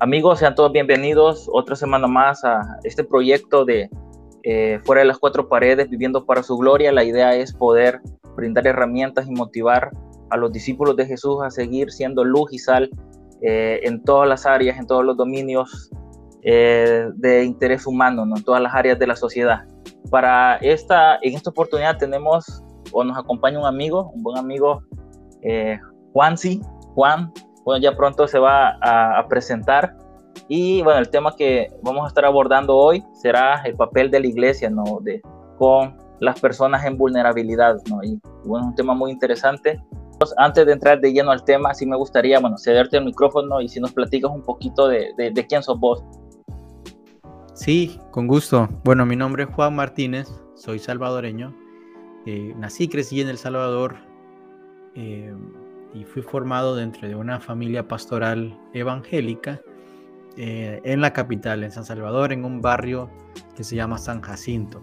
Amigos, sean todos bienvenidos otra semana más a este proyecto de eh, Fuera de las Cuatro Paredes, Viviendo para su Gloria. La idea es poder brindar herramientas y motivar a los discípulos de Jesús a seguir siendo luz y sal eh, en todas las áreas, en todos los dominios eh, de interés humano, ¿no? en todas las áreas de la sociedad. Para esta, en esta oportunidad tenemos o nos acompaña un amigo, un buen amigo, Juan sí, Juan, bueno, ya pronto se va a, presentar. Y bueno, el tema que vamos a estar abordando hoy será el papel de la iglesia, ¿no? De, con las personas en vulnerabilidad, ¿no? Y bueno, es un tema muy interesante. Antes de entrar de lleno al tema, sí me gustaría, bueno, cederte el micrófono y si nos platicas un poquito de, de, quién sos vos. Sí, con gusto. Bueno, mi nombre es Juan Martínez, soy salvadoreño. Eh, nací, crecí en El Salvador. Eh, y fui formado dentro de una familia pastoral evangélica eh, en la capital, en San Salvador, en un barrio que se llama San Jacinto.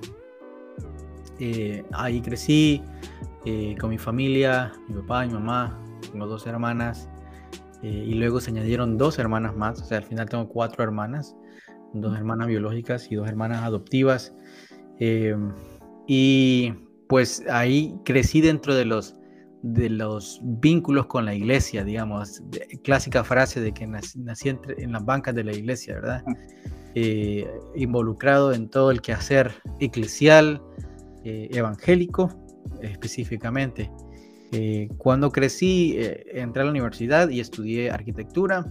Eh, ahí crecí eh, con mi familia, mi papá, mi mamá, tengo dos hermanas y luego se añadieron dos hermanas más, o sea, al final tengo cuatro hermanas, dos hermanas biológicas y dos hermanas adoptivas. y pues ahí crecí dentro de los de los vínculos con la iglesia, digamos, clásica frase de que nací, en las bancas de la iglesia, ¿verdad? Eh, involucrado en todo el quehacer eclesial, eh, evangélico específicamente. Eh, cuando crecí, entré a la universidad y estudié arquitectura,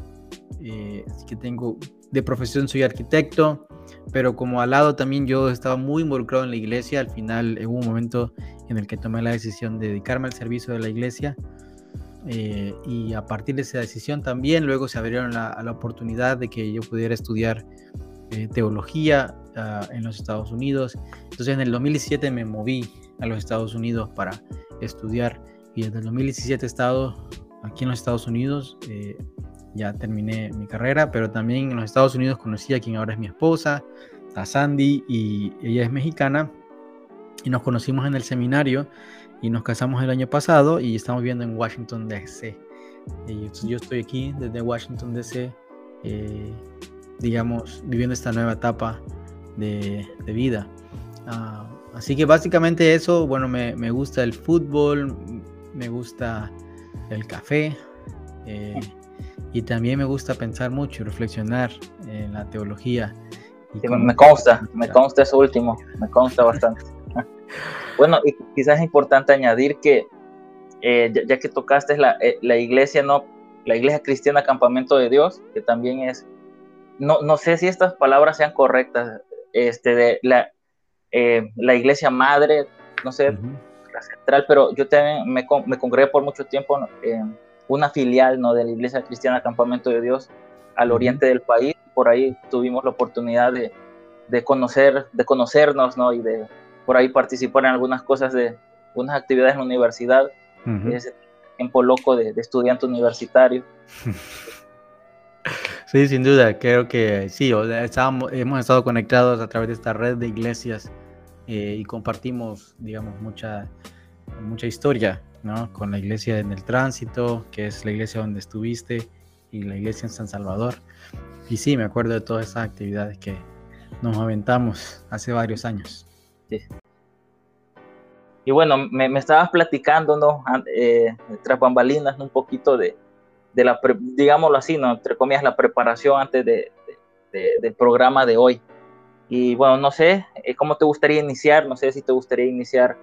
así que tengo, de profesión soy arquitecto, pero como al lado también yo estaba muy involucrado en la iglesia, al final hubo un momento en el que tomé la decisión de dedicarme al servicio de la iglesia. Eh, y a partir de esa decisión también luego se abrieron la, la oportunidad de que yo pudiera estudiar eh, teología ah, en los Estados Unidos. Entonces en el 2017 me moví a los Estados Unidos para estudiar y desde el 2017 he estado aquí en los Estados Unidos. Eh, ya terminé mi carrera, pero también en los Estados Unidos conocí a quien ahora es mi esposa, a Sandy, y ella es mexicana y nos conocimos en el seminario y nos casamos el año pasado y estamos viviendo en Washington, D.C. yo estoy aquí desde Washington, D.C., eh, digamos, viviendo esta nueva etapa de, vida. Ah, así que básicamente eso, bueno, me, me, gusta el fútbol, me gusta el café eh, y también me gusta pensar mucho y reflexionar en la teología. me consta, me consta eso último, me consta bastante. Bueno, y quizás es importante añadir que, eh, ya, que tocaste la, eh, la, iglesia, ¿no? La iglesia cristiana Campamento de Dios, que también es, no, no sé si estas palabras sean correctas, este, de la, eh, la iglesia madre, no sé, la central, pero yo también me, me congregué por mucho tiempo en una filial, ¿no? De la iglesia cristiana Campamento de Dios al oriente del país, por ahí tuvimos la oportunidad de, de conocer, de conocernos, ¿no? Y de por ahí participar en algunas cosas de unas actividades en la universidad, ese tiempo loco de, estudiante universitario. Sí, sin duda, creo que sí, hemos estado conectados a través de esta red de iglesias eh, y compartimos, digamos, mucha, mucha historia, ¿no? Con la iglesia en el tránsito, que es la iglesia donde estuviste, y la iglesia en San Salvador. Y sí, me acuerdo de todas esas actividades que nos aventamos hace varios años. Y bueno, me, estabas platicando, ¿no? Eh, tras bambalinas, un poquito de, de la, digámoslo así, ¿no? Entre comillas, la preparación antes de, del programa de hoy. Y bueno, no sé eh, cómo te gustaría iniciar, no sé si te gustaría iniciar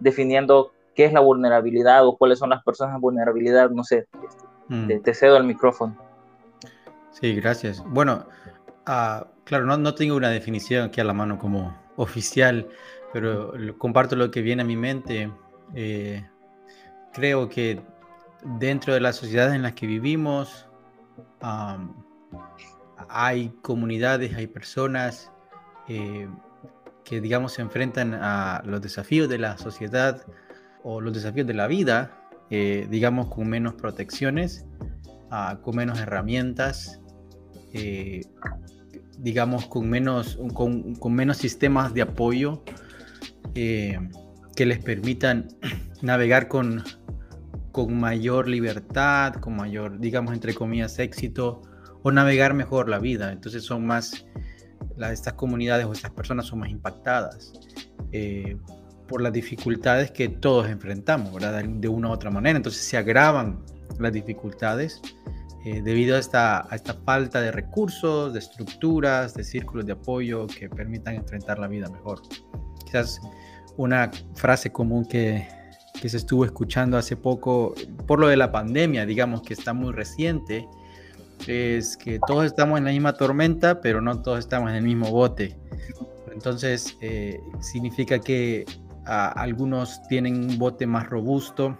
definiendo qué es la vulnerabilidad o cuáles son las personas en vulnerabilidad, no sé, mm. te, cedo el micrófono. Sí, gracias. Bueno, uh, claro, no, no tengo una definición aquí a la mano como oficial, pero comparto lo que viene a mi mente. Eh, creo que dentro de la sociedad en la que vivimos hay comunidades, hay personas eh, que, digamos, se enfrentan a los desafíos de la sociedad o los desafíos de la vida, eh, digamos, con menos protecciones, ah, con menos herramientas digamos, con menos, con, menos sistemas de apoyo eh, que les permitan navegar con, con mayor libertad, con mayor, digamos, entre comillas, éxito o navegar mejor la vida. Entonces son más, estas comunidades o estas personas son más impactadas eh, por las dificultades que todos enfrentamos, ¿verdad? De una u otra manera. Entonces se agravan las dificultades eh, debido a esta, a esta falta de recursos, de estructuras, de círculos de apoyo que permitan enfrentar la vida mejor. Quizás una frase común que, que se estuvo escuchando hace poco por lo de la pandemia, digamos que está muy reciente, es que todos estamos en la misma tormenta, pero no todos estamos en el mismo bote. Entonces, eh, significa que algunos tienen un bote más robusto,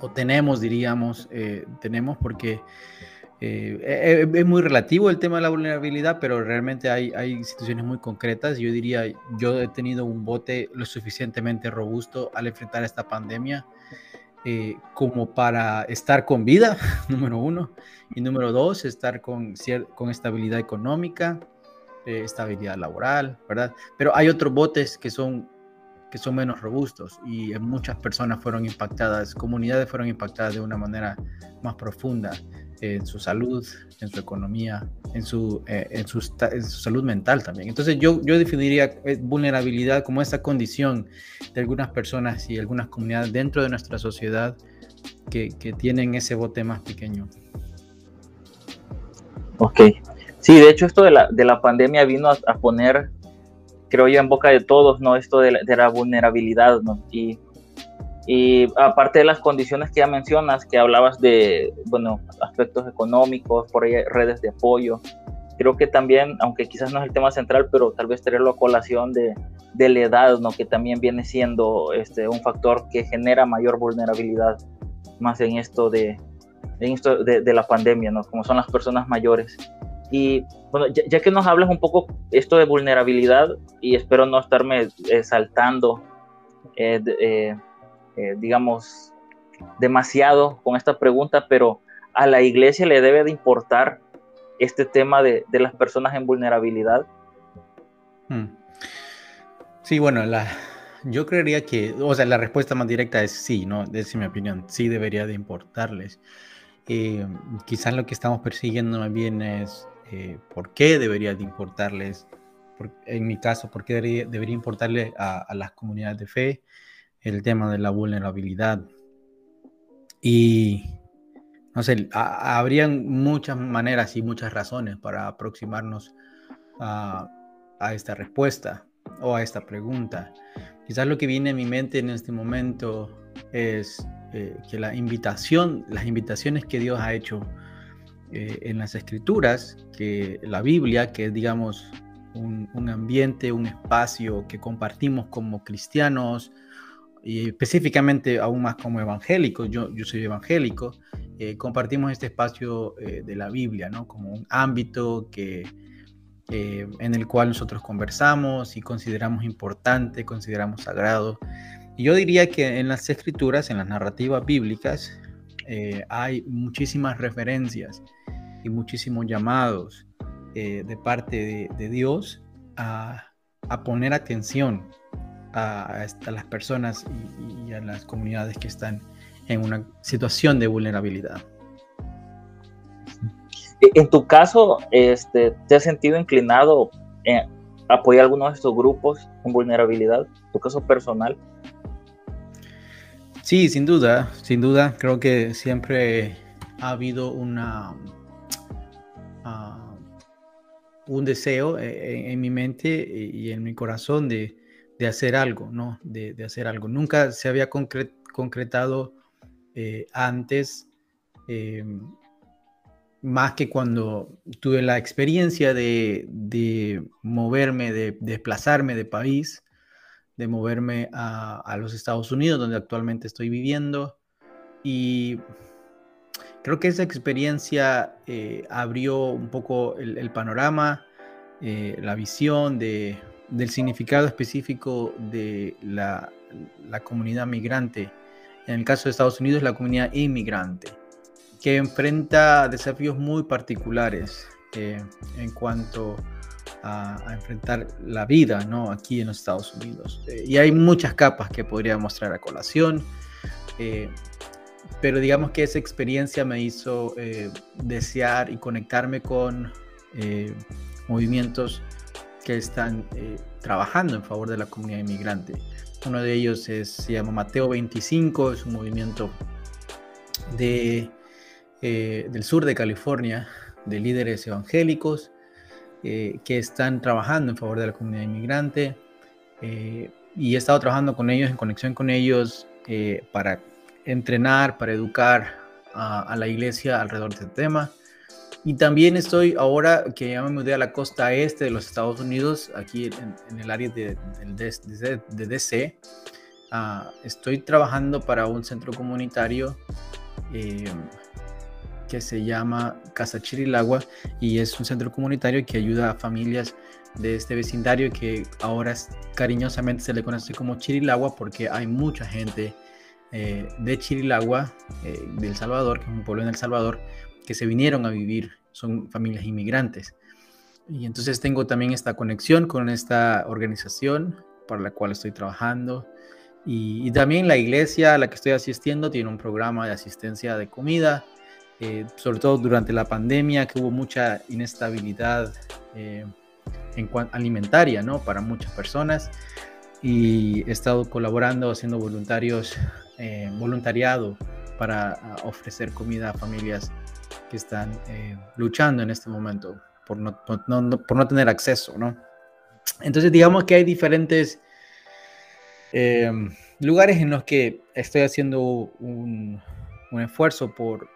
o tenemos, diríamos, eh, tenemos porque eh, es muy relativo el tema de la vulnerabilidad, pero realmente hay, hay situaciones muy concretas. Yo diría, yo he tenido un bote lo suficientemente robusto al enfrentar esta pandemia eh, como para estar con vida, número uno, y número dos, estar con, con estabilidad económica, eh, estabilidad laboral, ¿verdad? Pero hay otros botes que son, que son menos robustos y muchas personas fueron impactadas, comunidades fueron impactadas de una manera más profunda en su salud, en su economía, en su, eh, en su, salud mental también. Entonces yo, yo definiría eh, vulnerabilidad como esa condición de algunas personas y algunas comunidades dentro de nuestra sociedad que, que tienen ese bote más pequeño. Ok. Sí, de hecho esto de la, de la pandemia vino a, poner, creo yo, en boca de todos, ¿no? Esto de la, de la vulnerabilidad, ¿no? Y y aparte de las condiciones que ya mencionas, que hablabas de, bueno, aspectos económicos, por ahí redes de apoyo, creo que también, aunque quizás no es el tema central, pero tal vez tenerlo a colación de, de la edad, ¿no? Que también viene siendo este, un factor que genera mayor vulnerabilidad, más en esto de, en esto de, de, la pandemia, ¿no? Como son las personas mayores. Y bueno, ya, que nos hablas un poco esto de vulnerabilidad, y espero no estarme eh, saltando eh, eh, eh, digamos, demasiado con esta pregunta, pero a la iglesia le debe de importar este tema de, las personas en vulnerabilidad. Hmm. Sí, bueno, la, yo creería que, o sea, la respuesta más directa es sí, ¿no? Es mi opinión, sí debería de importarles. Eh, quizás lo que estamos persiguiendo más bien es eh, por qué debería de importarles, en mi caso, por qué debería, debería importarle a, las comunidades de fe, el tema de la vulnerabilidad. Y, no sé, habrían muchas maneras y muchas razones para aproximarnos a, esta respuesta o a esta pregunta. Quizás lo que viene a mi mente en este momento es eh, que la invitación, las invitaciones que Dios ha hecho eh, en las escrituras, que la Biblia, que es digamos un, un, ambiente, un espacio que compartimos como cristianos, y específicamente aún más como evangélico, yo, yo soy evangélico, eh, compartimos este espacio eh, de la Biblia, ¿no? Como un ámbito que, eh, en el cual nosotros conversamos y consideramos importante, consideramos sagrado. Y yo diría que en las escrituras, en las narrativas bíblicas, hay muchísimas referencias y muchísimos llamados de parte de, de Dios a, a poner atención a, las personas y, a las comunidades que están en una situación de vulnerabilidad. En tu caso, este, ¿te has sentido inclinado en apoyar algunos de estos grupos con vulnerabilidad? ¿Tu caso personal? Sí, sin duda, sin duda. Creo que siempre ha habido una, uh, un deseo eh, en, mi mente y en mi corazón de, de hacer algo, ¿no? De, hacer algo. Nunca se había concretado eh, antes, eh, más que cuando tuve la experiencia de, moverme, de, desplazarme de país, de moverme a, los Estados Unidos, donde actualmente estoy viviendo. Y creo que esa experiencia eh, abrió un poco el panorama, la visión de del significado específico de la, comunidad migrante. En el caso de Estados Unidos, la comunidad inmigrante, que enfrenta desafíos muy particulares eh, en cuanto a, enfrentar la vida ¿no? aquí en los Estados Unidos. Eh, y hay muchas capas que podría mostrar a colación. Eh, pero digamos que esa experiencia me hizo eh, desear y conectarme con eh, movimientos que están eh, trabajando en favor de la comunidad inmigrante. Uno de ellos es, se llama Mateo 25, es un movimiento de, del sur de California, de líderes evangélicos que están trabajando en favor de la comunidad inmigrante. y he estado trabajando con ellos, en conexión con ellos, para entrenar, para educar a, la iglesia alrededor de este tema. Y también estoy ahora que ya me mudé a la costa este de los Estados Unidos, aquí en, el área de, de, DC, ah, estoy trabajando para un centro comunitario eh, que se llama Casa Chirilagua y es un centro comunitario que ayuda a familias de este vecindario que ahora cariñosamente se le conoce como Chirilagua porque hay mucha gente eh, de Chirilagua, eh, de El Salvador, que es un pueblo en El Salvador, que se vinieron a vivir, son familias inmigrantes. Y entonces tengo también esta conexión con esta organización para la cual estoy trabajando. Y, también la iglesia a la que estoy asistiendo tiene un programa de asistencia de comida, eh, sobre todo durante la pandemia, que hubo mucha inestabilidad en alimentaria ¿no? para muchas personas. Y he estado colaborando, haciendo voluntarios eh, voluntariado para ah, ofrecer comida a familias que están eh, luchando en este momento por no, por no, tener acceso, ¿no? Entonces, digamos que hay diferentes eh, lugares en los que estoy haciendo un, un esfuerzo por,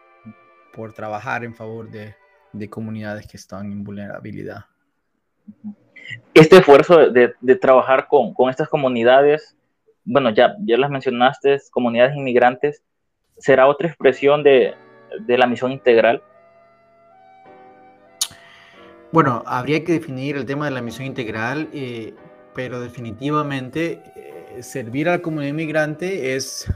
por trabajar en favor de, de, comunidades que están en vulnerabilidad. Este esfuerzo de, de trabajar con, con, estas comunidades bueno, ya, ya las mencionaste, comunidades inmigrantes, ¿será otra expresión de, la misión integral? Bueno, habría que definir el tema de la misión integral, eh, pero definitivamente eh, servir a la comunidad inmigrante es,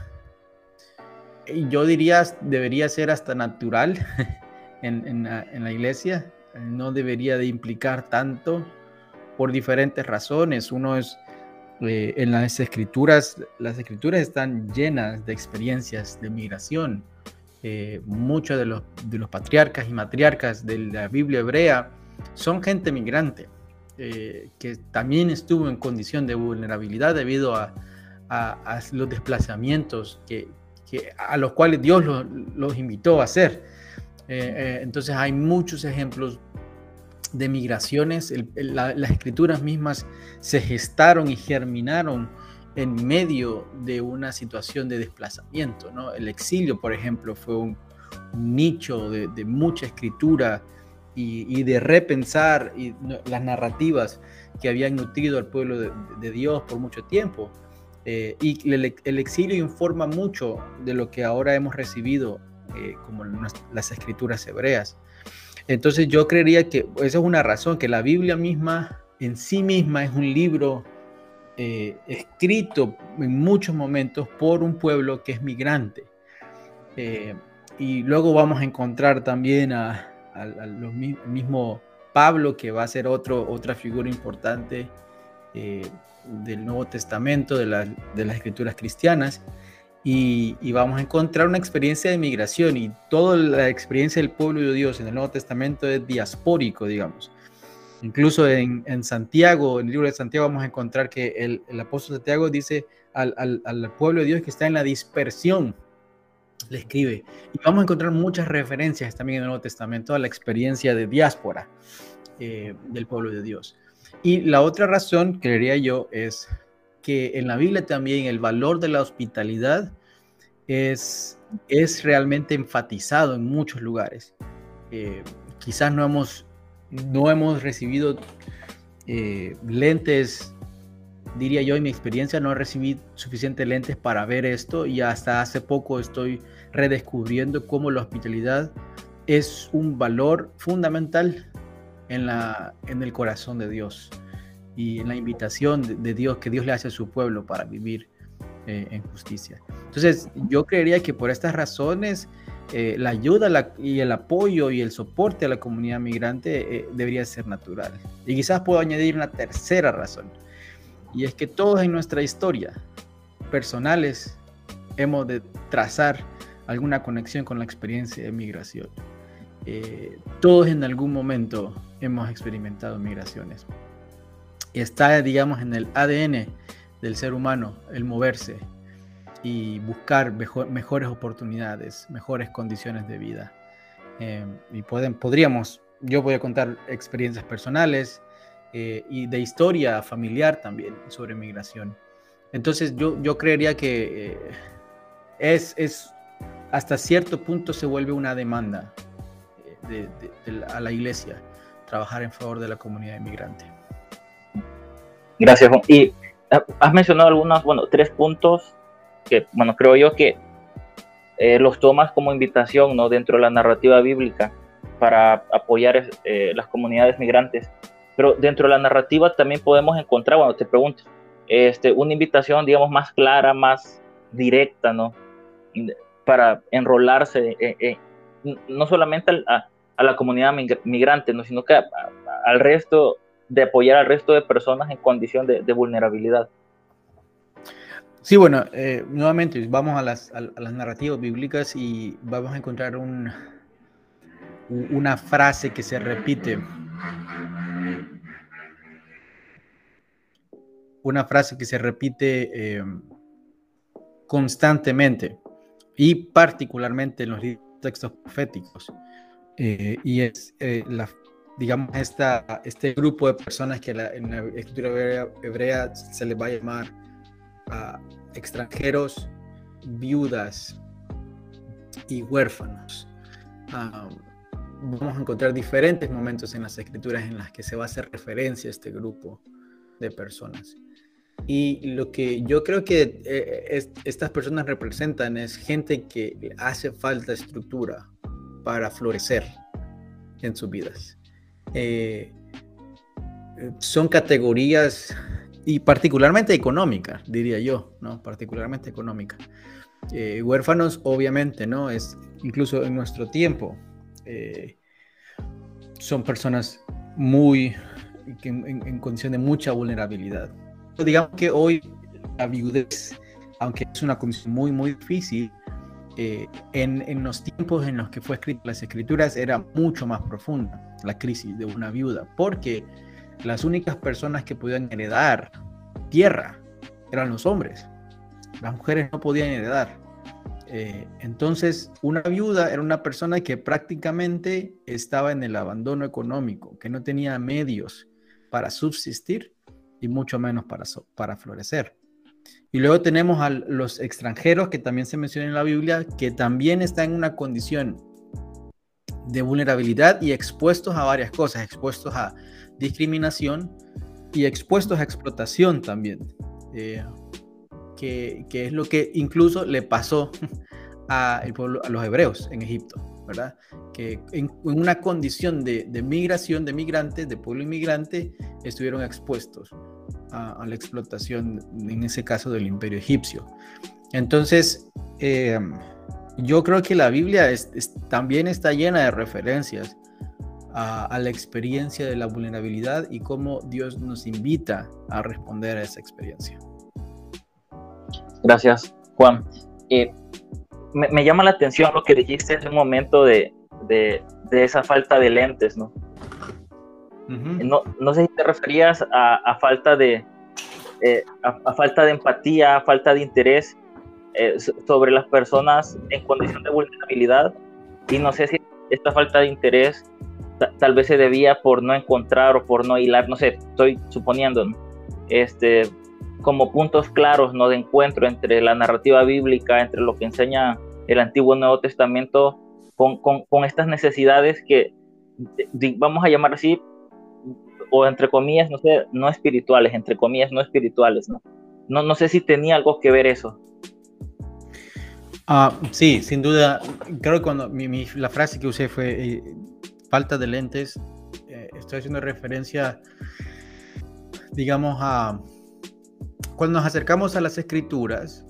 yo diría, debería ser hasta natural en, la, iglesia, no debería de implicar tanto por diferentes razones. Uno es eh, en las escrituras, las escrituras están llenas de experiencias de migración. Eh, muchos de los, de los patriarcas y matriarcas de la Biblia hebrea son gente migrante, eh, que también estuvo en condición de vulnerabilidad debido a, a, los desplazamientos que, que, a los cuales Dios los, los invitó a hacer. entonces hay muchos ejemplos de migraciones, las escrituras mismas se gestaron y germinaron en medio de una situación de desplazamiento. El exilio, por ejemplo, fue un, nicho de, mucha escritura y, de repensar las narrativas que habían nutrido al pueblo de, Dios por mucho tiempo. Eh, y el, exilio informa mucho de lo que ahora hemos recibido eh, como las escrituras hebreas. Entonces yo creería que esa es una razón, que la Biblia misma en sí misma es un libro eh, escrito en muchos momentos por un pueblo que es migrante. Eh, y luego vamos a encontrar también a, mismo Pablo, que va a ser otro, otra figura importante eh, del Nuevo Testamento, de, de las escrituras cristianas y, vamos a encontrar una experiencia de migración y toda la experiencia del pueblo de Dios en el Nuevo Testamento es diaspórico, digamos. Incluso en, Santiago, en el libro de Santiago, vamos a encontrar que el, apóstol Santiago dice al, pueblo de Dios que está en la dispersión, le escribe. Y vamos a encontrar muchas referencias también en el Nuevo Testamento a la experiencia de diáspora eh, del pueblo de Dios. Y la otra razón, creería yo, es que en la Biblia también el valor de la hospitalidad es, es realmente enfatizado en muchos lugares. Eh, quizás no hemos, no hemos recibido eh, lentes, diría yo, en mi experiencia no recibí suficientes lentes para ver esto y hasta hace poco estoy redescubriendo cómo la hospitalidad es un valor fundamental en, la, en el corazón de Dios y en la invitación de, Dios que Dios le hace a su pueblo para vivir eh, en justicia. Entonces, yo creería que por estas razones, eh, la ayuda y el apoyo y el soporte a la comunidad migrante eh, debería ser natural. Y quizás puedo añadir una tercera razón, y es que todos en nuestra historia personales hemos de trazar alguna conexión con la experiencia de migración. Eh, todos en algún momento hemos experimentado migraciones. Está, digamos, en el ADN del ser humano el moverse y buscar mejores oportunidades, mejores condiciones de vida. Eh, y pueden, podríamos, yo voy a contar experiencias personales eh, y de historia familiar también sobre migración. Entonces yo, yo creería que es, es, hasta cierto punto se vuelve una demanda a la iglesia trabajar en favor de la comunidad inmigrante. Gracias, Y ah, has mencionado algunos, bueno, tres puntos que, bueno, creo yo que eh, los tomas como invitación, ¿no? Dentro de la narrativa bíblica para apoyar eh, las comunidades migrantes. Pero dentro de la narrativa también podemos encontrar, bueno, te pregunto, este, una invitación, digamos, más clara, más directa, ¿no? Para enrolarse, eh, no solamente a la comunidad migrante, ¿no? sino que al resto, de apoyar al resto de personas en condición de, vulnerabilidad. Sí, bueno, eh, nuevamente vamos a las, narrativas bíblicas y vamos a encontrar un, una frase que se repite. Una frase que se repite eh, constantemente y particularmente en los textos proféticos. Eh, y es, la, digamos, esta, este grupo de personas que en la escritura hebrea, se les va a llamar a extranjeros, viudas y huérfanos. vamos a encontrar diferentes momentos en las escrituras en las que se va a hacer referencia a este grupo de personas. Y lo que yo creo que eh, estas personas representan es gente que hace falta estructura, para florecer en sus vidas. Eh, son categorías y particularmente económicas, diría yo, ¿no? Particularmente económicas. Eh, huérfanos, obviamente, ¿no? Es incluso en nuestro tiempo. Eh, son personas muy en, en, condición de mucha vulnerabilidad. Digamos que hoy la viudez, aunque es una condición muy, muy difícil, eh, en, los tiempos en los que fue escrita las escrituras era mucho más profunda la crisis de una viuda, porque las únicas personas que podían heredar tierra eran los hombres. Las mujeres no podían heredar. Eh, entonces, una viuda era una persona que prácticamente estaba en el abandono económico, que no tenía medios para subsistir y mucho menos para, para florecer. Y luego tenemos a los extranjeros que también se menciona en la Biblia, que también están en una condición de vulnerabilidad y expuestos a varias cosas, expuestos a discriminación y expuestos a explotación también, eh, que, es lo que incluso le pasó a, los hebreos en Egipto, ¿verdad? Que en, una condición de migración, de migrantes, de pueblo inmigrante, estuvieron expuestos a, la explotación, en ese caso del imperio egipcio. Entonces, eh, yo creo que la Biblia también está llena de referencias a, la experiencia de la vulnerabilidad y cómo Dios nos invita a responder a esa experiencia. Gracias, Juan. Eh, me, llama la atención lo que dijiste en un momento de, de, de esa falta de lentes, ¿no? No, no, sé si te referías a, falta de eh, a, falta de empatía, a falta de interés eh, sobre las personas en condición de vulnerabilidad. Y no sé si esta falta de interés tal vez se debía por no encontrar o por no hilar, no sé, estoy suponiendo, este, como puntos claros ¿no? de encuentro entre la narrativa bíblica, entre lo que enseña el Antiguo y Nuevo Testamento, con, con, con estas necesidades que, vamos a llamar así, o entre comillas, no sé, no espirituales, entre comillas, no espirituales, ¿no? No, no sé si tenía algo que ver eso. Ah, sí, sin duda. Creo que cuando la frase que usé fue eh, falta de lentes, eh, estoy haciendo referencia, digamos, a cuando nos acercamos a las escrituras,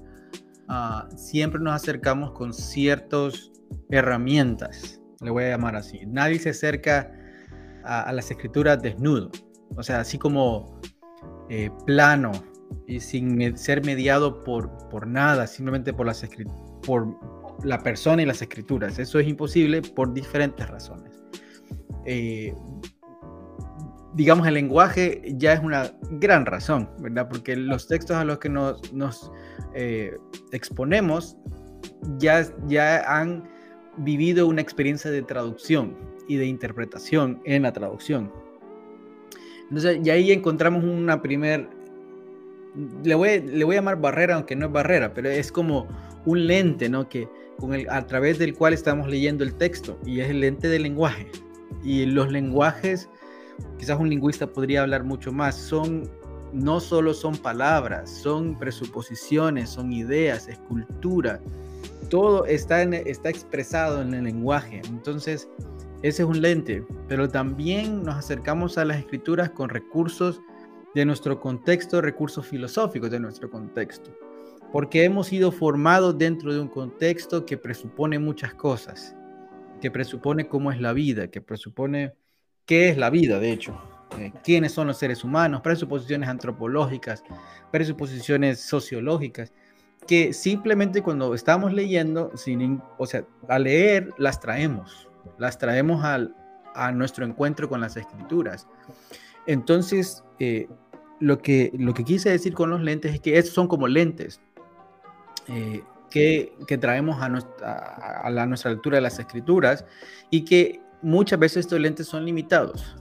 ah, siempre nos acercamos con ciertas herramientas, le voy a llamar así. Nadie se acerca a, las escrituras desnudo, o sea, así como eh, plano y sin ser mediado por, por nada, simplemente por las por la persona y las escrituras. Eso es imposible por diferentes razones. Eh, digamos, el lenguaje ya es una gran razón, ¿verdad? Porque los textos a los que nos, nos eh, exponemos ya, ya han vivido una experiencia de traducción y de interpretación en la traducción. Entonces, y ahí encontramos una primer, le voy, le voy a llamar barrera, aunque no es barrera, pero es como un lente, ¿no? Que con el, a través del cual estamos leyendo el texto, y es el lente del lenguaje. Y los lenguajes, quizás un lingüista podría hablar mucho más, son no solo son palabras, son presuposiciones, son ideas, escultura, todo está, está expresado en el lenguaje. Entonces, ese es un lente, pero también nos acercamos a las escrituras con recursos de nuestro contexto, recursos filosóficos de nuestro contexto, porque hemos sido formados dentro de un contexto que presupone muchas cosas, que presupone cómo es la vida, que presupone qué es la vida, de hecho, eh, quiénes son los seres humanos, presuposiciones antropológicas, presuposiciones sociológicas, que simplemente cuando estamos leyendo, sin, o sea, a leer las traemos, las traemos al, a nuestro encuentro con las escrituras. Entonces, eh, lo, que, lo que quise decir con los lentes es que estos son como lentes eh, que, que, traemos a nuestra, a, la, nuestra lectura de las escrituras y que muchas veces estos lentes son limitados.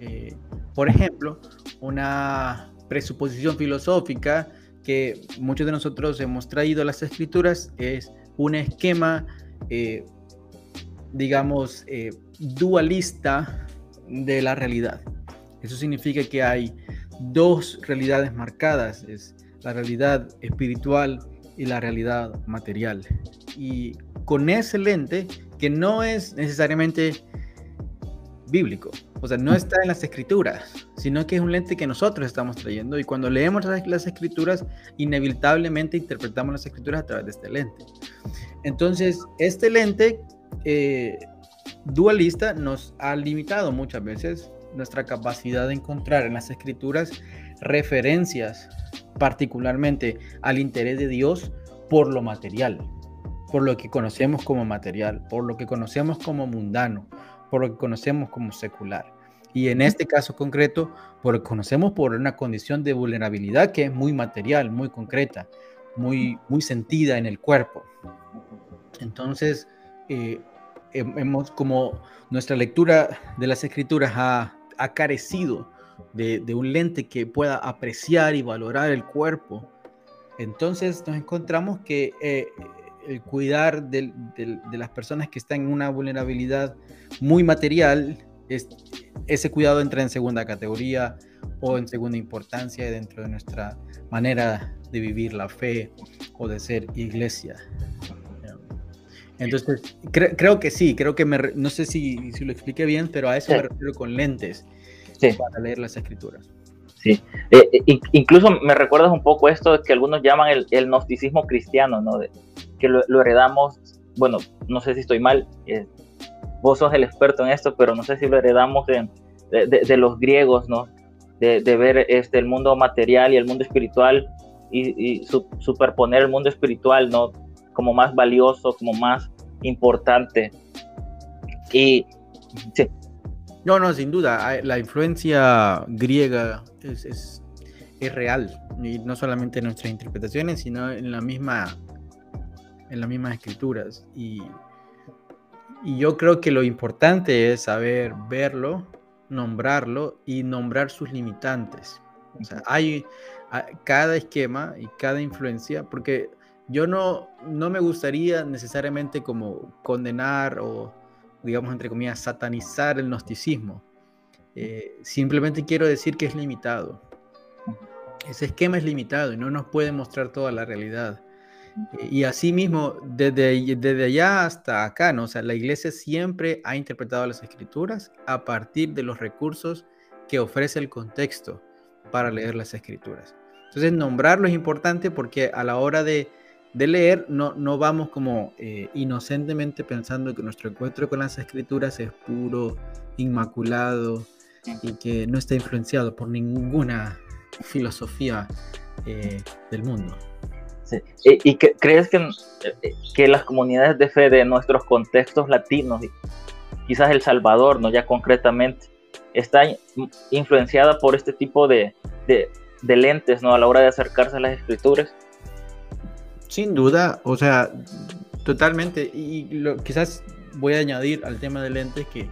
Eh, por ejemplo, una presuposición filosófica que muchos de nosotros hemos traído a las escrituras es un esquema digamos, eh, dualista de la realidad. Eso significa que hay dos realidades marcadas, es la realidad espiritual y la realidad material. Y con ese lente, que no es necesariamente bíblico, o sea, no está en las escrituras, sino que es un lente que nosotros estamos trayendo y cuando leemos las escrituras, inevitablemente interpretamos las escrituras a través de este lente. Entonces, este lente eh, dualista nos ha limitado muchas veces nuestra capacidad de encontrar en las escrituras referencias particularmente al interés de Dios por lo material, por lo que conocemos como material, por lo que conocemos como mundano, por lo que conocemos como secular. Y en este caso concreto, por lo que conocemos por una condición de vulnerabilidad que es muy material, muy concreta, muy, muy sentida en el cuerpo. Entonces, eh, hemos como nuestra lectura de las escrituras ha, carecido de, un lente que pueda apreciar y valorar el cuerpo. Entonces nos encontramos que eh, el cuidar de, las personas que están en una vulnerabilidad muy material, es, ese cuidado entra en segunda categoría o en segunda importancia dentro de nuestra manera de vivir la fe o de ser iglesia. Entonces, creo que sí, creo que me, no sé si, si, lo expliqué bien, pero a eso me refiero con lentes para leer las escrituras. Sí, eh, eh, incluso me recuerdas un poco esto que algunos llaman el, el gnosticismo cristiano, ¿no? De, que lo, heredamos, bueno, no sé si estoy mal, eh, vos sos el experto en esto, pero no sé si lo heredamos de, de, los griegos, ¿no? De, ver este, el mundo material y el mundo espiritual y, y superponer el mundo espiritual, ¿no? como más valioso, como más importante. Y sí. No, no, sin duda, la influencia griega es, es, es real, y no solamente en nuestras interpretaciones, sino en la misma en las mismas escrituras. Y, y yo creo que lo importante es saber verlo, nombrarlo y nombrar sus limitantes. O sea, hay cada esquema y cada influencia, porque yo no, no me gustaría necesariamente como condenar o, digamos, entre comillas, satanizar el gnosticismo. Eh, simplemente quiero decir que es limitado. Ese esquema es limitado y no nos puede mostrar toda la realidad. Eh, y asimismo, desde, desde allá hasta acá, ¿no? O sea, la iglesia siempre ha interpretado las escrituras a partir de los recursos que ofrece el contexto para leer las escrituras. Entonces, nombrarlo es importante porque a la hora de, de leer, no, no vamos como eh, inocentemente pensando que nuestro encuentro con las escrituras es puro, inmaculado y que no está influenciado por ninguna filosofía eh, del mundo. ¿Y, crees que, que las comunidades de fe de nuestros contextos latinos, quizás El Salvador, no ya concretamente, está influenciada por este tipo de, de, de lentes ¿no? a la hora de acercarse a las escrituras? Sin duda, o sea, totalmente. Y lo, quizás voy a añadir al tema de lentes que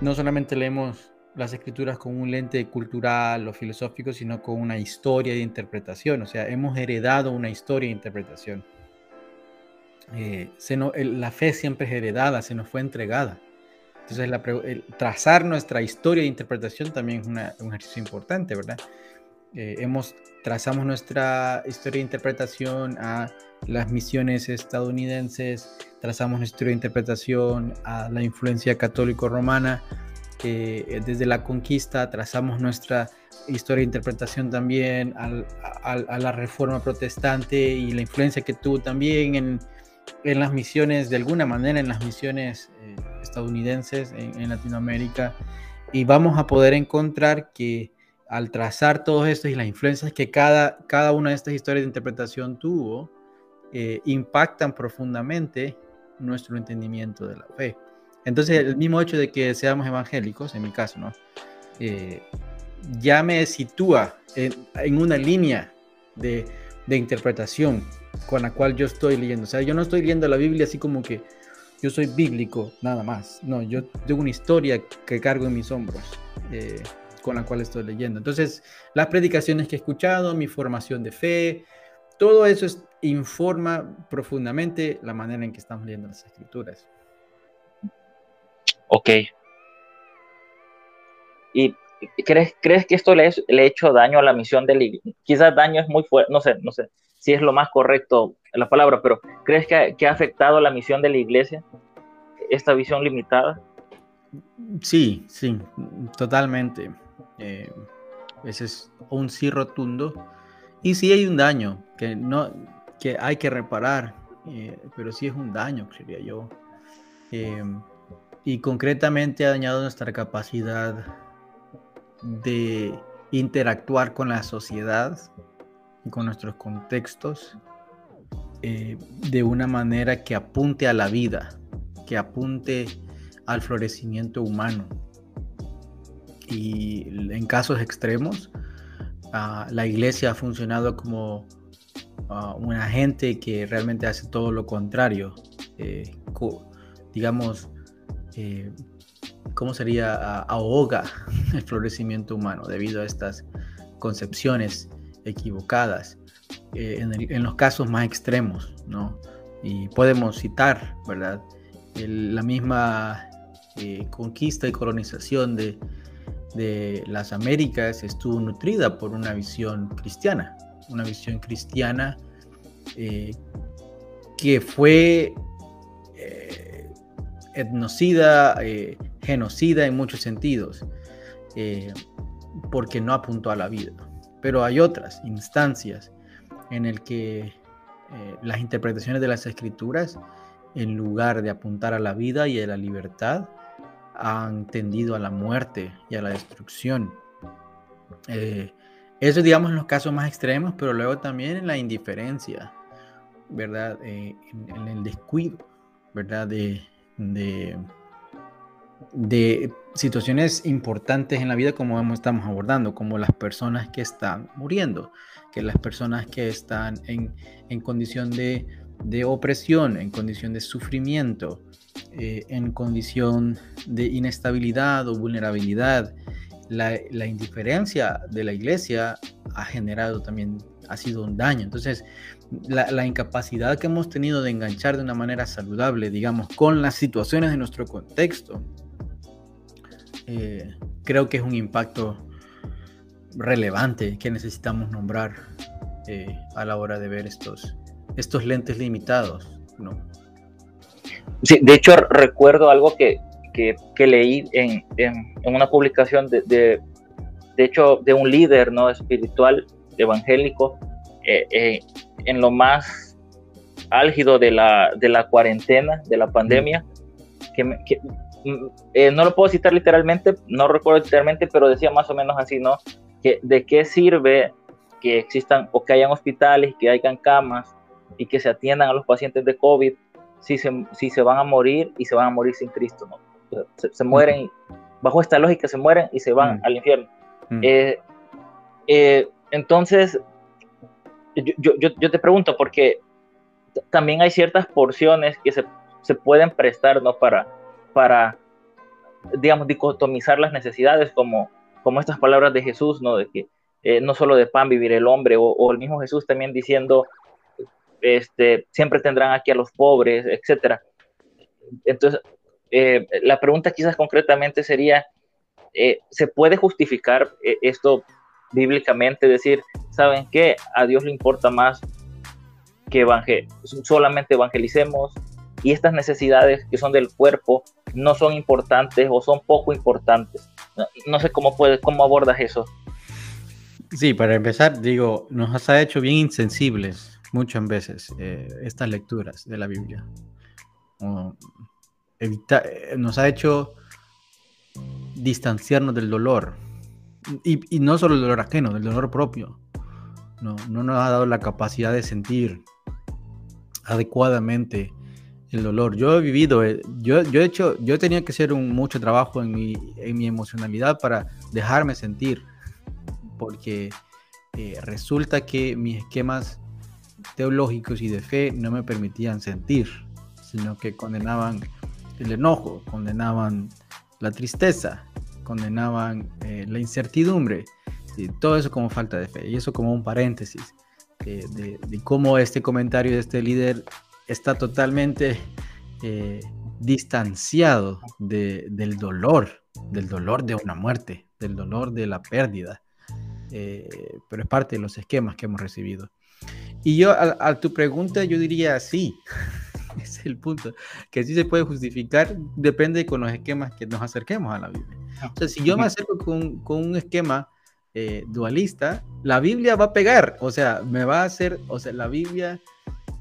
no solamente leemos las escrituras con un lente cultural o filosófico, sino con una historia de interpretación. O sea, hemos heredado una historia de interpretación. Eh, la fe siempre es heredada, se nos fue entregada. Entonces, trazar nuestra historia de interpretación también es un ejercicio importante, ¿verdad? Eh, hemos trazamos nuestra historia de interpretación a las misiones estadounidenses, trazamos nuestra historia de interpretación a la influencia católico-romana, eh, desde la conquista trazamos nuestra historia de interpretación también a la reforma protestante y la influencia que tuvo también en, en las misiones, de alguna manera en las misiones eh, estadounidenses en, Latinoamérica. Y vamos a poder encontrar que al trazar todos estos y las influencias que cada, cada una de estas historias de interpretación tuvo, eh, impactan profundamente nuestro entendimiento de la fe. Entonces, el mismo hecho de que seamos evangélicos, en mi caso, ¿no? Eh, ya me sitúa en, una línea de, de, interpretación con la cual yo estoy leyendo. O sea, yo no estoy leyendo la Biblia así como que yo soy bíblico, nada más. No, yo tengo una historia que cargo en mis hombros. Eh, con la cual estoy leyendo. Entonces, las predicaciones que he escuchado, mi formación de fe, todo eso informa profundamente la manera en que estamos leyendo las escrituras. Ok. ¿Y crees, crees que esto le, le ha hecho daño a la misión de iglesia? Quizás daño es muy fuerte, no sé, no sé si es lo más correcto la palabra, pero ¿crees que, que ha afectado la misión de la iglesia esta visión limitada? Sí, sí, totalmente. Eh, ese es un sí rotundo. Y sí hay un daño que, no, que hay que reparar, eh, pero sí es un daño, diría yo. Eh, y concretamente ha dañado nuestra capacidad de interactuar con la sociedad y con nuestros contextos de una manera que apunte a la vida, que apunte al florecimiento humano y en casos extremos, ah, la iglesia ha funcionado como uh, un agente que realmente hace todo lo contrario. Eh, digamos, eh, ¿cómo sería? Ah, ahoga el florecimiento humano debido a estas concepciones equivocadas eh, en, los casos más extremos, ¿no? Y podemos citar, ¿verdad? la misma conquista y colonización de, de las Américas estuvo nutrida por una visión cristiana, una visión cristiana eh, que fue eh, etnocida, eh, genocida en muchos sentidos, porque no apuntó a la vida. Pero hay otras instancias en el que las interpretaciones de las escrituras, en lugar de apuntar a la vida y a la libertad, han tendido a la muerte y a la destrucción. Eh, eso, digamos, en los casos más extremos, pero luego también en la indiferencia, ¿verdad? Eh, en, el descuido, ¿verdad? De, de, de, situaciones importantes en la vida como estamos abordando, como las personas que están muriendo, que las personas que están en, en condición de, de opresión, en condición de sufrimiento, eh, en condición de inestabilidad o vulnerabilidad. La, indiferencia de la iglesia ha generado también, ha sido un daño. Entonces, la, incapacidad que hemos tenido de enganchar de una manera saludable, digamos, con las situaciones de nuestro contexto, eh, creo que es un impacto relevante que necesitamos nombrar eh, a la hora de ver estos, estos lentes limitados, ¿no? Sí, de hecho, recuerdo algo que, que, leí en, en, una publicación de, de, de, hecho, de un líder ¿no? espiritual evangélico eh, eh, en lo más álgido de la, de la cuarentena, de la pandemia, que, mm, eh, no lo puedo citar literalmente, no recuerdo literalmente, pero decía más o menos así, ¿no? Que, ¿De qué sirve que existan o que hayan hospitales, que hayan camas y que se atiendan a los pacientes de COVID si se, si se van a morir y se van a morir sin Cristo, ¿no? Se, mueren, bajo esta lógica se mueren y se van al infierno. Eh, eh, entonces, yo, yo, yo, te pregunto, porque también hay ciertas porciones que se, se pueden prestar, ¿no? Para, para, digamos, dicotomizar las necesidades, como, como estas palabras de Jesús, ¿no? De que eh, no solo de pan vivir el hombre, o, el mismo Jesús también diciendo, este, siempre tendrán aquí a los pobres, etcétera. Entonces, eh, la pregunta quizás concretamente sería, eh, ¿se puede justificar esto bíblicamente? Decir, ¿saben qué? A Dios le importa más que solamente evangelicemos y estas necesidades que son del cuerpo no son importantes o son poco importantes. No, sé cómo, puedes, cómo abordas eso. Sí, para empezar, digo, nos ha hecho bien insensibles muchas veces eh, estas lecturas de la Biblia. Eh, nos ha hecho distanciarnos del dolor. Y, no solo el dolor ajeno, del dolor propio. No, no nos ha dado la capacidad de sentir adecuadamente el dolor. Yo he vivido, eh, yo, yo he hecho, yo tenía que hacer un, mucho trabajo en mi, en mi emocionalidad para dejarme sentir porque resulta que mis esquemas teológicos y de fe no me permitían sentir, sino que condenaban el enojo, condenaban la tristeza, condenaban eh, la incertidumbre, y todo eso como falta de fe. Y eso como un paréntesis eh, de, cómo este comentario de este líder está totalmente distanciado del dolor, del dolor de una muerte, del dolor de la pérdida. Eh, pero es parte de los esquemas que hemos recibido. Y yo, a, tu pregunta, yo diría sí. es el punto. Que sí se puede justificar, depende con los esquemas que nos acerquemos a la Biblia. O sea, si yo me acerco con, con un esquema eh, dualista, la Biblia va a pegar. O sea, me va a hacer, o sea, la Biblia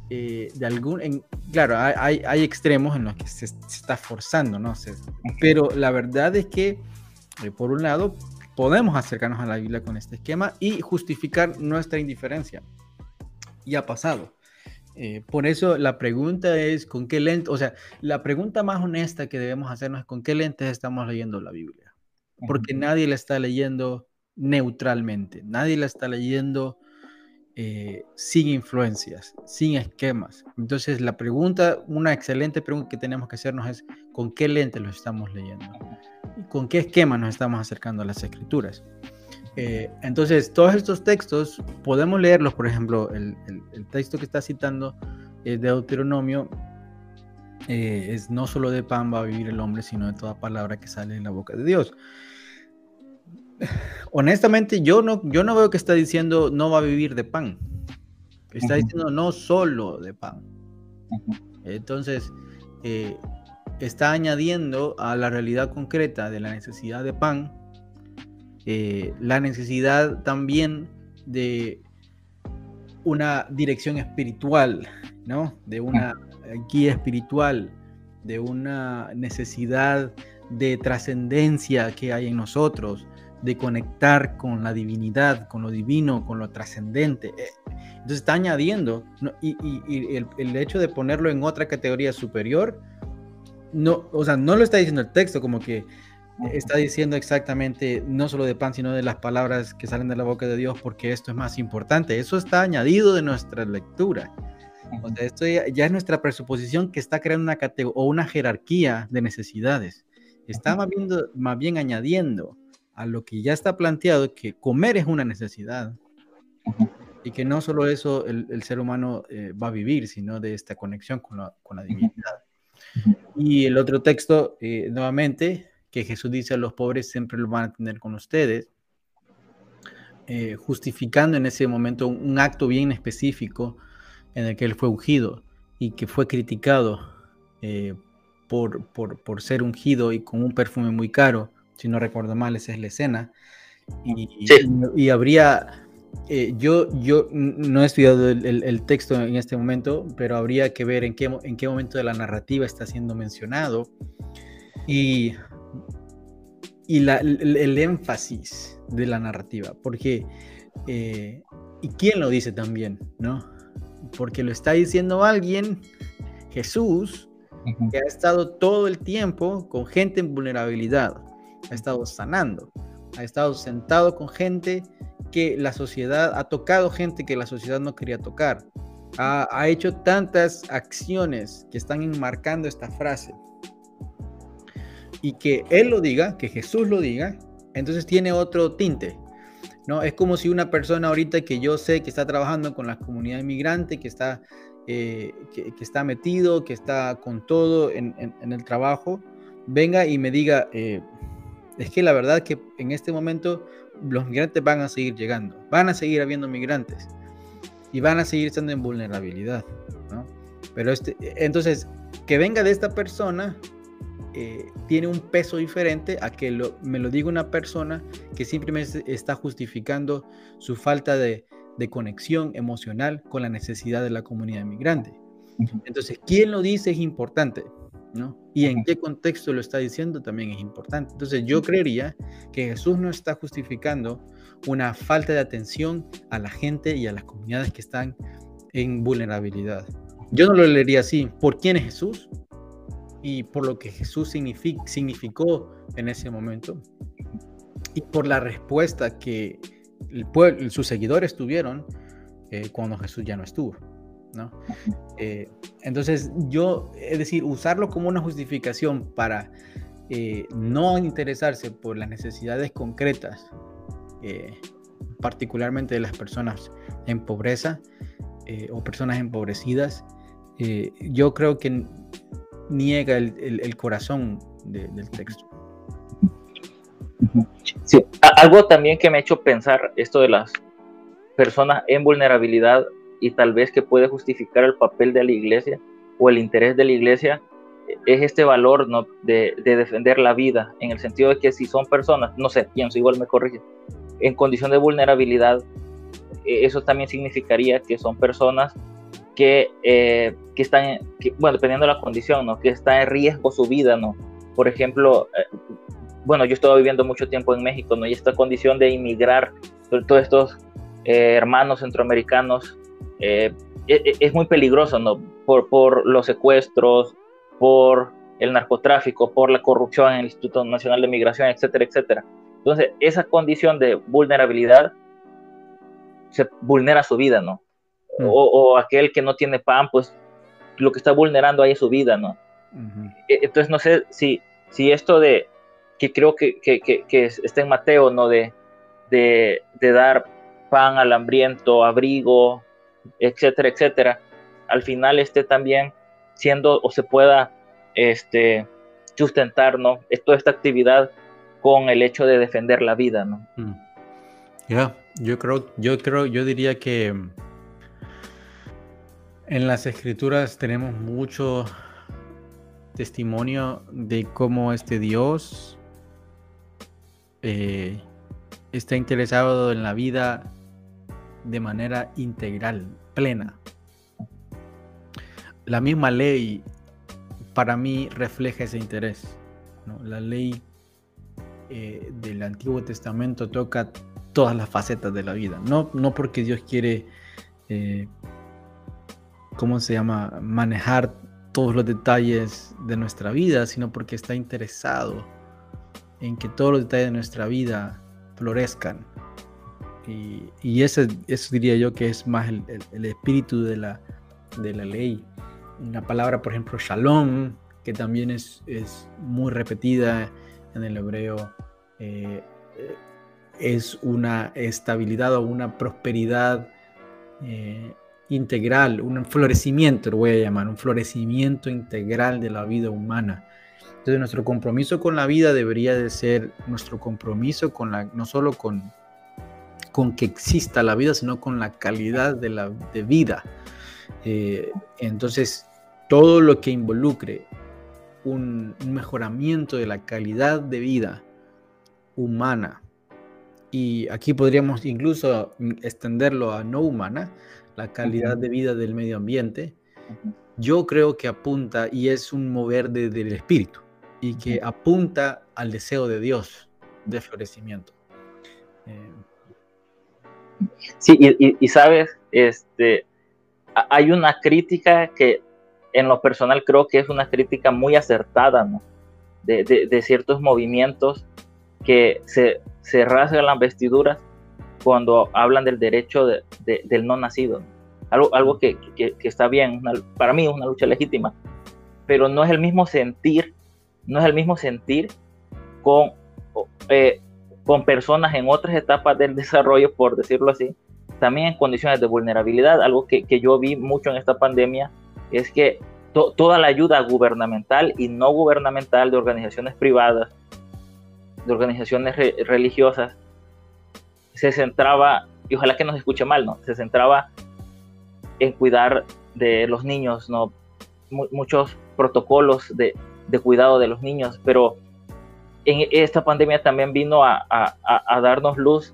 eh, de algún, en, claro, hay, hay, extremos en los que se, está forzando, ¿no? pero la verdad es que, por un lado, podemos acercarnos a la Biblia con este esquema y justificar nuestra indiferencia. Y ha pasado. Eh, por eso la pregunta es con qué lente, o sea, la pregunta más honesta que debemos hacernos es con qué lentes estamos leyendo la Biblia. Porque nadie la está leyendo neutralmente, nadie la está leyendo eh, sin influencias, sin esquemas. Entonces la pregunta, una excelente pregunta que tenemos que hacernos es con qué lente lo estamos leyendo con qué esquema nos estamos acercando a las escrituras. Eh, entonces, todos estos textos podemos leerlos, por ejemplo, el, texto que está citando de Deuteronomio eh, es no solo de pan va a vivir el hombre, sino de toda palabra que sale en la boca de Dios. Honestamente, yo no, yo no veo que está diciendo no va a vivir de pan. Está diciendo no solo de pan. Entonces, eh, está añadiendo a la realidad concreta de la necesidad de pan, eh, la necesidad también de una dirección espiritual, ¿no? De una guía espiritual, de una necesidad de trascendencia que hay en nosotros, de conectar con la divinidad, con lo divino, con lo trascendente. Eh, entonces está añadiendo, y, el, el, hecho de ponerlo en otra categoría superior, no, o sea, no lo está diciendo el texto, como que está diciendo exactamente no solo de pan, sino de las palabras que salen de la boca de Dios, porque esto es más importante. Eso está añadido de nuestra lectura. O sea, esto ya, es nuestra presuposición que está creando una categoría o una jerarquía de necesidades. Está más bien, más bien añadiendo a lo que ya está planteado que comer es una necesidad y que no solo eso el, ser humano eh, va a vivir, sino de esta conexión con la, con la divinidad. Y el otro texto, eh, nuevamente, que Jesús dice a los pobres siempre lo van a tener con ustedes, eh, justificando en ese momento un, acto bien específico en el que él fue ungido y que fue criticado eh, por, por, por, ser ungido y con un perfume muy caro, si no recuerdo mal, esa es la escena. Y, y habría eh, yo, yo no he estudiado el, texto en este momento, pero habría que ver en qué, en qué momento de la narrativa está siendo mencionado y, y el, énfasis de la narrativa, porque eh, ¿Y quién lo dice también? ¿No? Porque lo está diciendo alguien, Jesús, que ha estado todo el tiempo con gente en vulnerabilidad, ha estado sanando, ha estado sentado con gente que la sociedad, ha tocado gente que la sociedad no quería tocar, ha, ha hecho tantas acciones que están enmarcando esta frase. Y que Él lo diga, que Jesús lo diga, entonces tiene otro tinte, ¿no? Es como si una persona ahorita que yo sé que está trabajando con la comunidad inmigrante, que está, eh, que, está metido, que está con todo en, el trabajo, venga y me diga, eh, es que la verdad que en este momento los migrantes van a seguir llegando, van a seguir habiendo migrantes y van a seguir estando en vulnerabilidad, ¿no? Pero este, entonces, que venga de esta persona eh, tiene un peso diferente a que me lo diga una persona que simplemente está justificando su falta de, conexión emocional con la necesidad de la comunidad inmigrante. Entonces, quién lo dice es importante, ¿no? Y en qué contexto lo está diciendo también es importante. Entonces, yo creería que Jesús no está justificando una falta de atención a la gente y a las comunidades que están en vulnerabilidad. Yo no lo leería así. ¿Por quién es Jesús? Y por lo que Jesús significó en ese momento y por la respuesta que el pueblo, sus seguidores tuvieron eh, cuando Jesús ya no estuvo. ¿no? Eh, entonces yo, es decir, usarlo como una justificación para eh, no interesarse por las necesidades concretas, particularmente de las personas en pobreza o personas empobrecidas, yo creo que niega el, corazón del texto. Sí, algo también que me ha hecho pensar esto de las personas en vulnerabilidad y tal vez que puede justificar el papel de la iglesia o el interés de la iglesia es este valor ¿no? de, defender la vida, en el sentido de que si son personas, no sé, pienso, igual me corrige, en condición de vulnerabilidad, e, eso también significaría que son personas que, eh, que están, bueno, dependiendo de la condición, ¿no? Que está en riesgo su vida, ¿no? Por ejemplo, eh, bueno, yo estaba viviendo mucho tiempo en México, ¿no? Y esta condición de inmigrar, sobre todo estos eh, hermanos centroamericanos, e, e, es muy peligroso, ¿no? Por, por los secuestros, por el narcotráfico, por la corrupción en el Instituto Nacional de Migración, etcétera, etcétera. Entonces, esa condición de vulnerabilidad se vulnera su vida, ¿no? O, aquel que no tiene pan, pues lo que está vulnerando ahí es su vida, ¿no? E, entonces no sé si, si esto de, que creo que, que, que, está en Mateo, ¿no? De, de, de, dar pan al hambriento, abrigo, etcétera, etcétera, al final esté también siendo o se pueda este, sustentar, ¿no? Toda esta actividad con el hecho de defender la vida, ¿no? Mm. Ya, yo creo, yo creo, yo diría que en las escrituras tenemos mucho testimonio de cómo este Dios eh, está interesado en la vida de manera integral, plena. La misma ley para mí refleja ese interés. La ley eh, del Antiguo Testamento toca todas las facetas de la vida. No, no porque Dios quiere eh, ¿cómo se llama? Manejar todos los detalles de nuestra vida, sino porque está interesado en que todos los detalles de nuestra vida florezcan. Y, y ese, eso diría yo que es más el, espíritu de la, de la ley. Una palabra, por ejemplo, shalom, que también es, es muy repetida en el hebreo, eh, es una estabilidad o una prosperidad eh, integral, un florecimiento, lo voy a llamar, un florecimiento integral de la vida humana. Entonces nuestro compromiso con la vida debería de ser nuestro compromiso con la, no solo con, con que exista la vida, sino con la calidad de la de vida. Eh, entonces, todo lo que involucre un mejoramiento de la calidad de vida humana, y aquí podríamos incluso extenderlo a no humana, la calidad de vida del medio ambiente, yo creo que apunta y es un mover del espíritu y que apunta al deseo de Dios de florecimiento. Eh, Sí, y, sabes, este, hay una crítica que en lo personal creo que es una crítica muy acertada, ¿no? De, ciertos movimientos que se, se rasgan las vestiduras cuando hablan del derecho del no nacido. Algo, algo que, está bien, para mí es una lucha legítima, pero no es el mismo sentir, no es el mismo sentir con, eh, con personas en otras etapas del desarrollo, por decirlo así, también en condiciones de vulnerabilidad. Algo que, yo vi mucho en esta pandemia es que toda la ayuda gubernamental y no gubernamental de organizaciones privadas, de organizaciones religiosas, se centraba, y ojalá que no se escuche mal, ¿no? Se centraba en cuidar de los niños, ¿no? muchos protocolos de, cuidado de los niños, pero en esta pandemia también vino a, darnos luz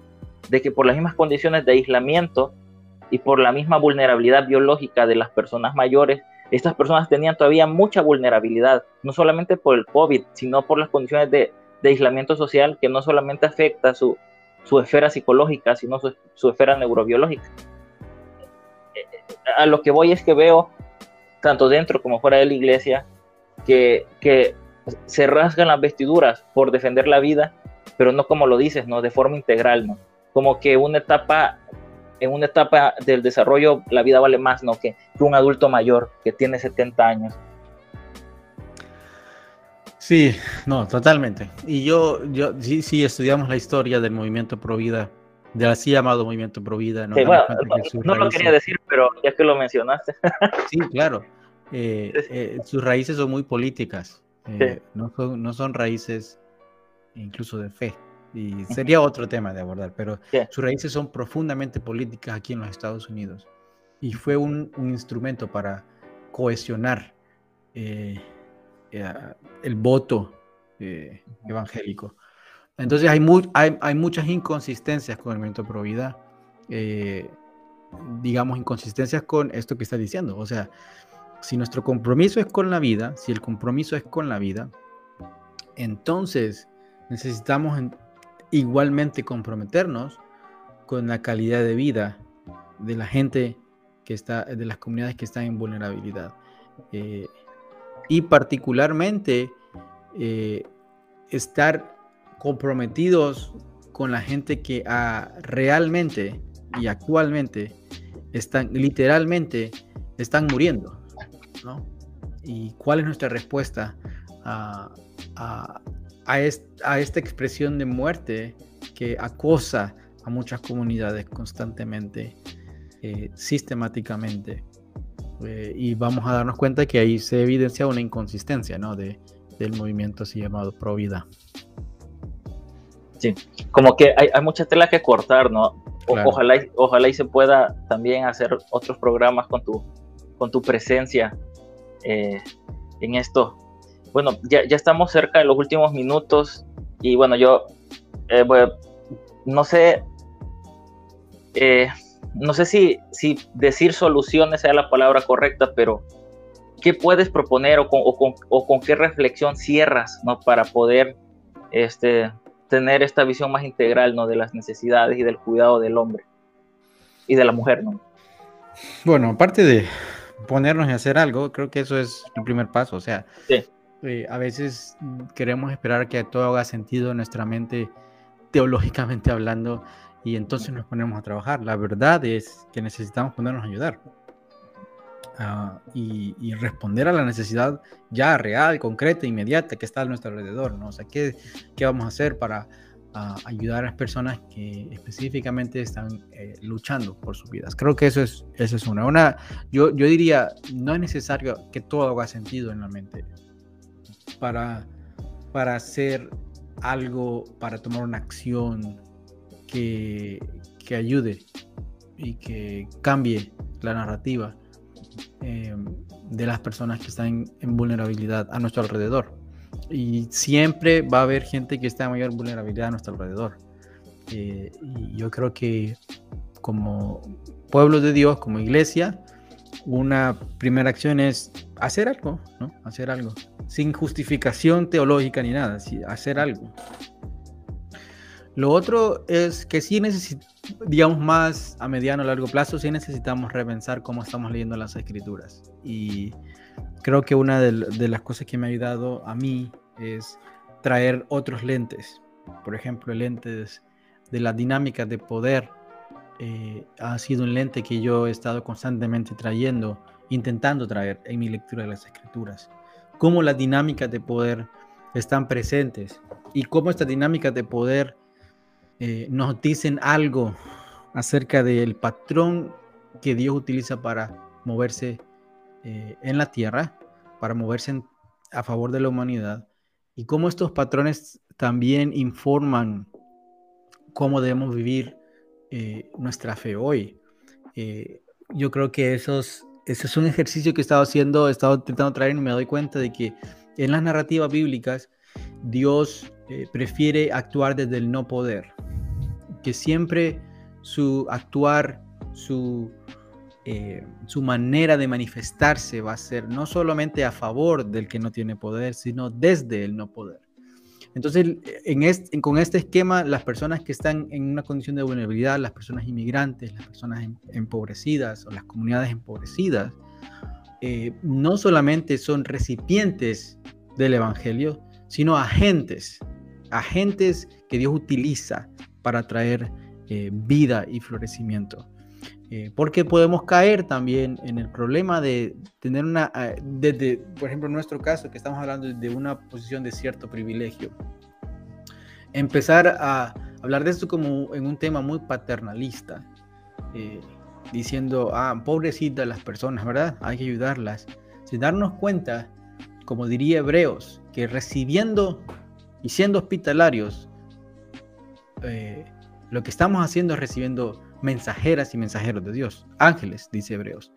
de que por las mismas condiciones de aislamiento y por la misma vulnerabilidad biológica de las personas mayores, estas personas tenían todavía mucha vulnerabilidad, no solamente por el COVID, sino por las condiciones de, aislamiento social que no solamente afecta su, su esfera psicológica, sino su, esfera neurobiológica. A lo que voy es que veo, tanto dentro como fuera de la iglesia, que, se rasgan las vestiduras por defender la vida, pero no como lo dices, ¿no? De forma integral, ¿no? Como que una etapa, en una etapa del desarrollo la vida vale más, ¿no? Que, que un adulto mayor que tiene 70 años. Sí, no, totalmente. Y yo, yo sí, sí estudiamos la historia del movimiento pro vida, del así llamado movimiento pro vida. No, no, lo quería decir, pero ya que lo mencionaste. sí, claro. Eh, eh, sus raíces son muy políticas, eh, no, son, no son raíces incluso de fe. Y sería otro tema de abordar, pero sus raíces son profundamente políticas aquí en los Estados Unidos. Y fue un, un instrumento para cohesionar eh, el voto eh, evangélico. Entonces hay, hay, muchas inconsistencias con el movimiento pro vida, eh, digamos, inconsistencias con esto que está diciendo. O sea, si nuestro compromiso es con la vida, si el compromiso es con la vida, entonces necesitamos igualmente comprometernos con la calidad de vida de la gente que está, de las comunidades que están en vulnerabilidad y particularmente eh, estar comprometidos con la gente que ah, realmente y actualmente están literalmente están muriendo, ¿no? ¿Y cuál es nuestra respuesta a, a, esta expresión de muerte que acosa a muchas comunidades constantemente, eh, sistemáticamente? Eh, y vamos a darnos cuenta que ahí se evidencia una inconsistencia ¿no? de, del movimiento así llamado pro vida. Sí, como que hay, hay mucha tela que cortar, ¿no? Ojalá, ojalá y se pueda también hacer otros programas con tu, con tu presencia eh, en esto. Bueno, ya, ya, estamos cerca de los últimos minutos y bueno, yo eh, no sé, eh, no sé si, si decir soluciones sea la palabra correcta, pero ¿qué puedes proponer o con, o con, qué reflexión cierras ¿no? para poder este, tener esta visión más integral ¿no? de las necesidades y del cuidado del hombre y de la mujer? ¿no? Bueno, aparte de ponernos y hacer algo, creo que eso es el primer paso. O sea, eh, a veces queremos esperar que todo haga sentido en nuestra mente, teológicamente hablando, y entonces nos ponemos a trabajar. La verdad es que necesitamos ponernos a ayudar ah, y, responder a la necesidad ya real, concreta, inmediata que está a nuestro alrededor. ¿no? O sea, ¿qué, qué vamos a hacer para ah, ayudar a las personas que específicamente están eh, luchando por sus vidas? Creo que eso es, eso es una. yo, yo diría, no es necesario que todo haga sentido en la mente para, para hacer algo, para tomar una acción que, ayude y que cambie la narrativa eh, de las personas que están en, vulnerabilidad a nuestro alrededor. Y siempre va a haber gente que está en mayor vulnerabilidad a nuestro alrededor. Eh, yo creo que como pueblo de Dios, como iglesia, una primera acción es hacer algo, ¿no? Hacer algo. Sin justificación teológica ni nada, hacer algo. Lo otro es que sí digamos, más a mediano o largo plazo, sí necesitamos repensar cómo estamos leyendo las escrituras. Y creo que una de, las cosas que me ha ayudado a mí es traer otros lentes. Por ejemplo, lentes de las dinámicas de poder. Eh, ha sido un lente que yo he estado constantemente trayendo, intentando traer en mi lectura de las escrituras. Cómo las dinámicas de poder están presentes y cómo estas dinámicas de poder eh, nos dicen algo acerca del patrón que Dios utiliza para moverse eh, en la tierra, para moverse a favor de la humanidad, y cómo estos patrones también informan cómo debemos vivir eh, nuestra fe hoy. yo creo que esos, ese es un ejercicio que he estado haciendo, he estado intentando traer y me doy cuenta de que en las narrativas bíblicas Dios prefiere actuar desde el no poder que siempre su actuar, su, eh, su manera de manifestarse va a ser no solamente a favor del que no tiene poder, sino desde el no poder. Entonces, en con este esquema, las personas que están en una condición de vulnerabilidad, las personas inmigrantes, las personas em, empobrecidas o las comunidades empobrecidas, eh, no solamente son recipientes del Evangelio, sino agentes, agentes que Dios utiliza para traer eh, vida y florecimiento. Eh, porque podemos caer también en el problema de tener una, eh, desde, por ejemplo, en nuestro caso, que estamos hablando de una posición de cierto privilegio, empezar a hablar de esto como en un tema muy paternalista, diciendo, ah, pobrecitas las personas, ¿verdad? Hay que ayudarlas, sin darnos cuenta, como diría Hebreos, que recibiendo y siendo hospitalarios, eh, lo que estamos haciendo es recibiendo mensajeras y mensajeros de Dios, ángeles, dice Hebreos.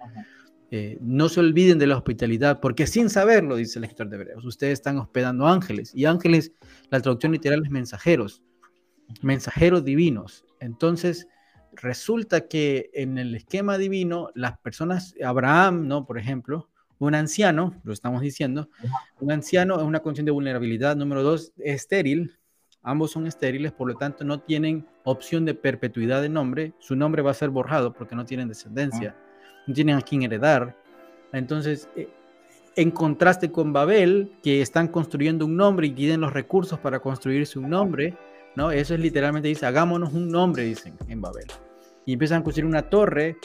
Eh, no se olviden de la hospitalidad, porque sin saberlo, dice el escritor de Hebreos, ustedes están hospedando ángeles. Y ángeles, la traducción literal es mensajeros, mensajeros divinos. Entonces, resulta que en el esquema divino, las personas, Abraham, ¿no? Por ejemplo, un anciano, lo estamos diciendo, un anciano es una condición de vulnerabilidad. Número dos, estéril, ambos son estériles, por lo tanto no tienen opción de perpetuidad de nombre, su nombre va a ser borrado porque no tienen descendencia, no tienen a quien heredar. Entonces, eh, en contraste con Babel, que están construyendo un nombre y tienen los recursos para construirse un nombre, ¿no? Eso es literalmente, dice, hagámonos un nombre, dicen en Babel. Y empiezan a construir una torre,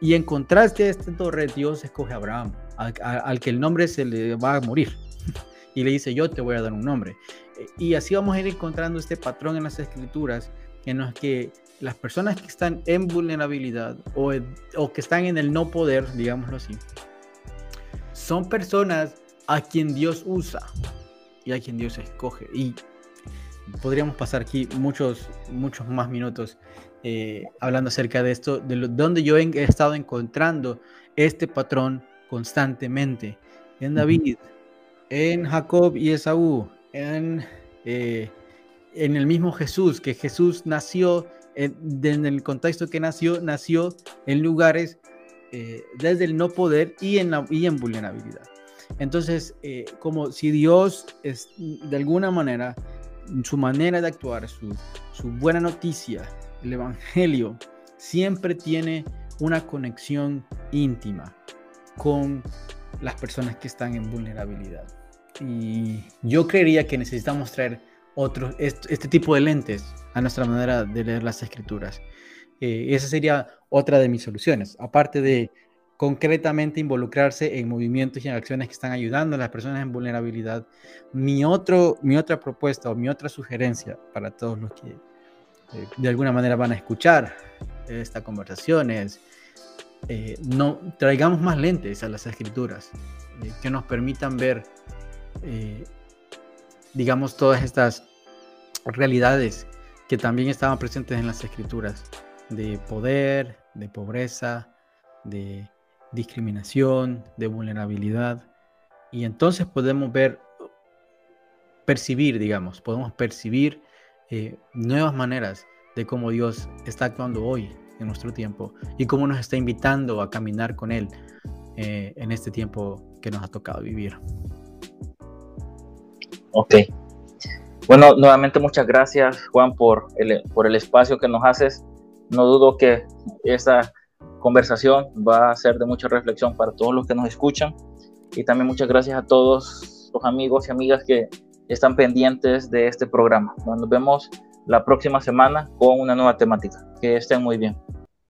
y en contraste a esta torre, Dios escoge a Abraham, al que el nombre se le va a morir. y le dice, yo te voy a dar un nombre. Y así vamos a ir encontrando este patrón en las escrituras en los que las personas que están en vulnerabilidad o, o que están en el no poder, digámoslo así, son personas a quien Dios usa y a quien Dios escoge. Y podríamos pasar aquí muchos, muchos más minutos eh, hablando acerca de esto, de lo, donde yo he estado encontrando este patrón constantemente. En David, en Jacob y Esaú, en, eh, en el mismo Jesús, que Jesús nació, en, el contexto que nació, nació en lugares eh, desde el no poder y en, la, y en vulnerabilidad. Entonces, eh, como si Dios es de alguna manera, su manera de actuar, su, su buena noticia, el Evangelio, siempre tiene una conexión íntima con las personas que están en vulnerabilidad. Y yo creería que necesitamos traer otro, este, tipo de lentes a nuestra manera de leer las escrituras. Eh, esa sería otra de mis soluciones, aparte de concretamente involucrarse en movimientos y en acciones que están ayudando a las personas en vulnerabilidad. Mi, otro, mi otra propuesta o mi otra sugerencia para todos los que eh, de alguna manera van a escuchar esta conversación es, eh, no, traigamos más lentes a las escrituras que nos permitan ver eh, digamos, todas estas realidades que también estaban presentes en las escrituras, de poder, de pobreza, de discriminación, de vulnerabilidad. Y entonces podemos ver, percibir, digamos, podemos percibir eh, nuevas maneras de cómo Dios está actuando hoy en nuestro tiempo y cómo nos está invitando a caminar con Él eh, en este tiempo que nos ha tocado vivir. Ok. Bueno, nuevamente muchas gracias Juan por el, por el espacio que nos haces no dudo que esta conversación va a ser de mucha reflexión para todos los que nos escuchan y también muchas gracias a todos los amigos y amigas que están pendientes de este programa. Nos vemos la próxima semana con una nueva temática. Que estén muy bien.